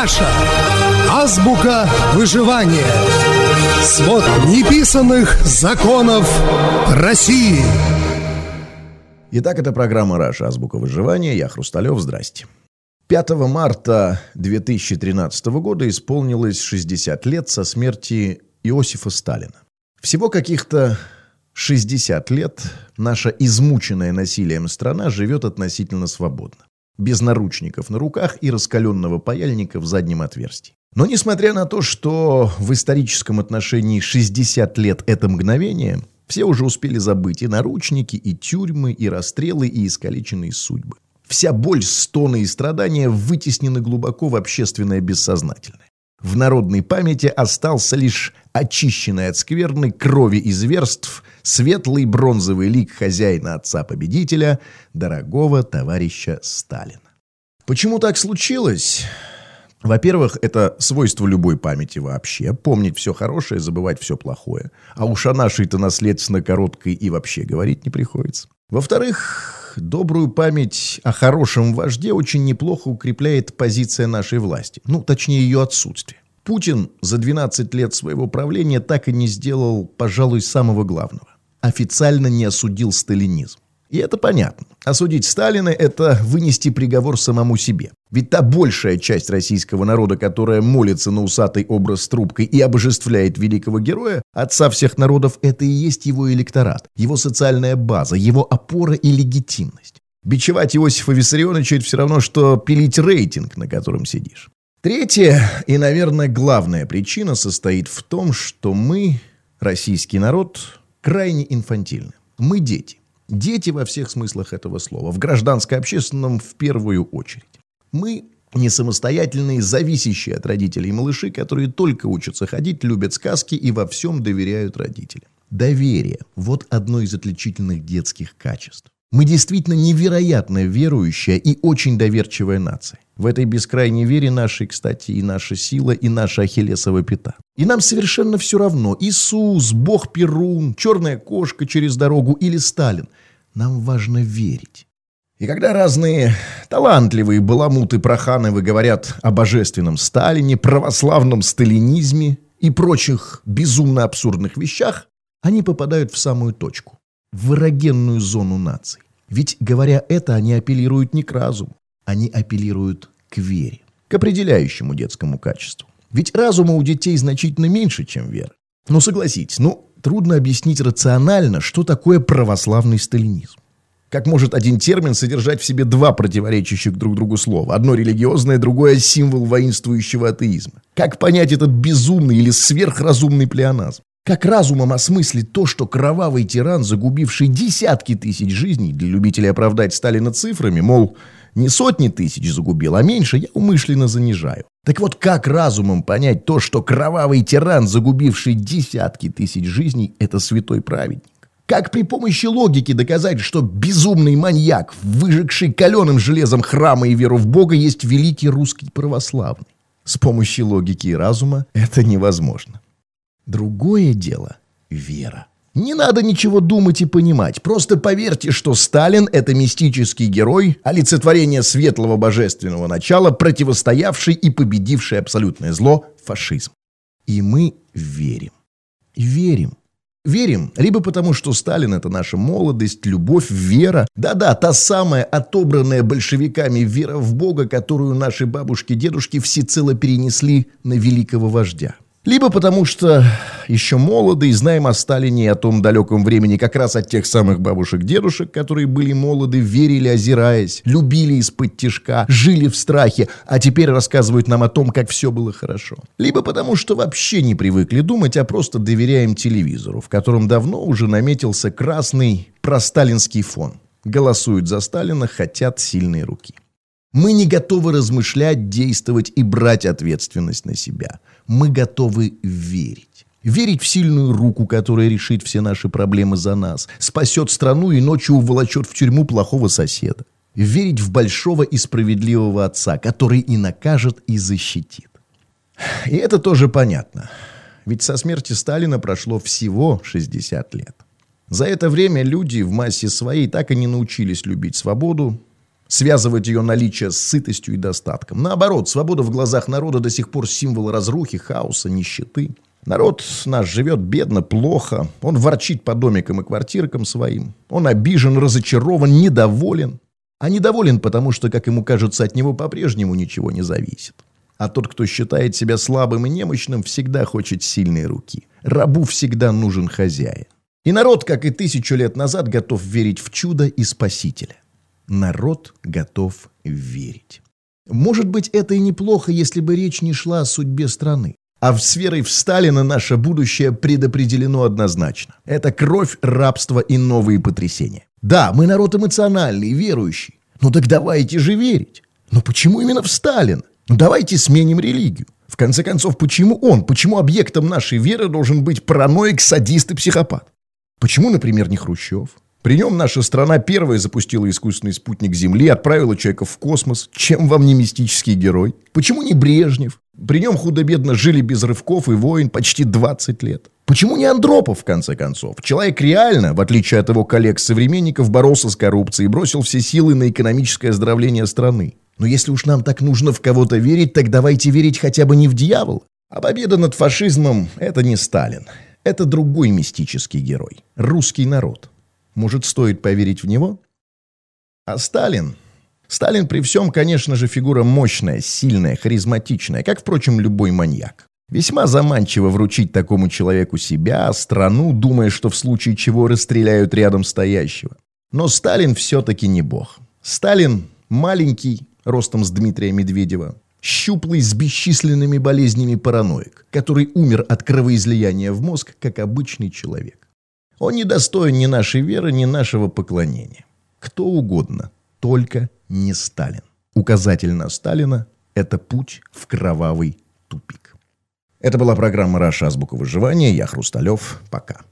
Раша. Азбука выживания. Свод неписанных законов России. Итак, это программа «Раша. Азбука выживания». Я Хрусталев. Здрасте. 5 марта 2013 года исполнилось 60 лет со смерти Иосифа Сталина. Всего каких-то 60 лет наша измученная насилием страна живет относительно свободно. Без наручников на руках и раскаленного паяльника в заднем отверстии. Но несмотря на то, что в историческом отношении 60 лет это мгновение, все уже успели забыть и наручники, и тюрьмы, и расстрелы, и искалеченные судьбы. Вся боль, стоны и страдания вытеснены глубоко в общественное бессознательное. В народной памяти остался лишь очищенный от скверной крови и зверств светлый бронзовый лик хозяина отца-победителя, дорогого товарища Сталина. Почему так случилось? Во-первых, это свойство любой памяти вообще. Помнить все хорошее, забывать все плохое. А уж о нашей-то наследственно короткой и вообще говорить не приходится. Во-вторых, добрую память о хорошем вожде очень неплохо укрепляет позиция нашей власти. Ну, точнее, ее отсутствие. Путин за 12 лет своего правления так и не сделал, пожалуй, самого главного. Официально не осудил сталинизм. И это понятно. Осудить Сталина – это вынести приговор самому себе. Ведь та большая часть российского народа, которая молится на усатый образ с трубкой и обожествляет великого героя, отца всех народов – это и есть его электорат, его социальная база, его опора и легитимность. Бичевать Иосифа Виссарионовича – это все равно, что пилить рейтинг, на котором сидишь. Третья и, наверное, главная причина состоит в том, что мы, российский народ, крайне инфантильны. Мы дети. Дети во всех смыслах этого слова, в гражданско-общественном в первую очередь. Мы не самостоятельные, зависящие от родителей малыши, которые только учатся ходить, любят сказки и во всем доверяют родителям. Доверие – вот одно из отличительных детских качеств. Мы действительно невероятно верующая и очень доверчивая нация. В этой бескрайней вере нашей, кстати, и наша сила, и наша ахиллесова пята. И нам совершенно все равно, Иисус, Бог Перун, черная кошка через дорогу или Сталин. Нам важно верить. И когда разные талантливые баламуты Прохановы говорят о божественном Сталине, православном сталинизме и прочих безумно абсурдных вещах, они попадают в самую точку в эрогенную зону наций. Ведь, говоря это, они апеллируют не к разуму, они апеллируют к вере, к определяющему детскому качеству. Ведь разума у детей значительно меньше, чем вера. Но согласитесь, ну, трудно объяснить рационально, что такое православный сталинизм. Как может один термин содержать в себе два противоречащих друг другу слова? Одно религиозное, другое символ воинствующего атеизма. Как понять этот безумный или сверхразумный плеоназм? Как разумом осмыслить то, что кровавый тиран, загубивший десятки тысяч жизней, для любителей оправдать Сталина цифрами, мол, не сотни тысяч загубил, а меньше, я умышленно занижаю. Так вот, как разумом понять то, что кровавый тиран, загубивший десятки тысяч жизней, это святой праведник? Как при помощи логики доказать, что безумный маньяк, выжегший каленым железом храма и веру в Бога, есть великий русский православный? С помощью логики и разума это невозможно. Другое дело – вера. Не надо ничего думать и понимать. Просто поверьте, что Сталин – это мистический герой, олицетворение светлого божественного начала, противостоявший и победивший абсолютное зло – фашизм. И мы верим. Верим. Верим, либо потому, что Сталин – это наша молодость, любовь, вера. Да-да, та самая отобранная большевиками вера в Бога, которую наши бабушки-дедушки всецело перенесли на великого вождя – либо потому что еще молоды и знаем о Сталине и о том далеком времени как раз от тех самых бабушек-дедушек, которые были молоды, верили, озираясь, любили из-под тишка, жили в страхе, а теперь рассказывают нам о том, как все было хорошо. Либо потому что вообще не привыкли думать, а просто доверяем телевизору, в котором давно уже наметился красный просталинский фон. Голосуют за Сталина, хотят сильные руки. Мы не готовы размышлять, действовать и брать ответственность на себя. Мы готовы верить. Верить в сильную руку, которая решит все наши проблемы за нас, спасет страну и ночью уволочет в тюрьму плохого соседа. Верить в большого и справедливого отца, который и накажет, и защитит. И это тоже понятно. Ведь со смерти Сталина прошло всего 60 лет. За это время люди в массе своей так и не научились любить свободу, связывать ее наличие с сытостью и достатком. Наоборот, свобода в глазах народа до сих пор символ разрухи, хаоса, нищеты. Народ наш живет бедно, плохо. Он ворчит по домикам и квартиркам своим. Он обижен, разочарован, недоволен. А недоволен, потому что, как ему кажется, от него по-прежнему ничего не зависит. А тот, кто считает себя слабым и немощным, всегда хочет сильной руки. Рабу всегда нужен хозяин. И народ, как и тысячу лет назад, готов верить в чудо и спасителя. Народ готов верить. Может быть, это и неплохо, если бы речь не шла о судьбе страны. А с верой в Сталина наше будущее предопределено однозначно. Это кровь, рабство и новые потрясения. Да, мы народ эмоциональный, верующий. Ну так давайте же верить. Но почему именно в Сталина? Ну давайте сменим религию. В конце концов, почему он? Почему объектом нашей веры должен быть параноик, садист и психопат? Почему, например, не Хрущев? При нем наша страна первая запустила искусственный спутник Земли, отправила человека в космос. Чем вам не мистический герой? Почему не Брежнев? При нем худо-бедно жили без рывков и войн почти 20 лет. Почему не Андропов, в конце концов? Человек реально, в отличие от его коллег-современников, боролся с коррупцией и бросил все силы на экономическое оздоровление страны. Но если уж нам так нужно в кого-то верить, так давайте верить хотя бы не в дьявола. А победа над фашизмом – это не Сталин. Это другой мистический герой. Русский народ. Может, стоит поверить в него? А Сталин? Сталин при всем, конечно же, фигура мощная, сильная, харизматичная, как, впрочем, любой маньяк. Весьма заманчиво вручить такому человеку себя, страну, думая, что в случае чего расстреляют рядом стоящего. Но Сталин все-таки не бог. Сталин маленький, ростом с Дмитрия Медведева, щуплый с бесчисленными болезнями параноик, который умер от кровоизлияния в мозг, как обычный человек. Он не достоин ни нашей веры, ни нашего поклонения. Кто угодно, только не Сталин. Указатель на Сталина – это путь в кровавый тупик. Это была программа «Раша. Азбука выживания». Я Хрусталев. Пока.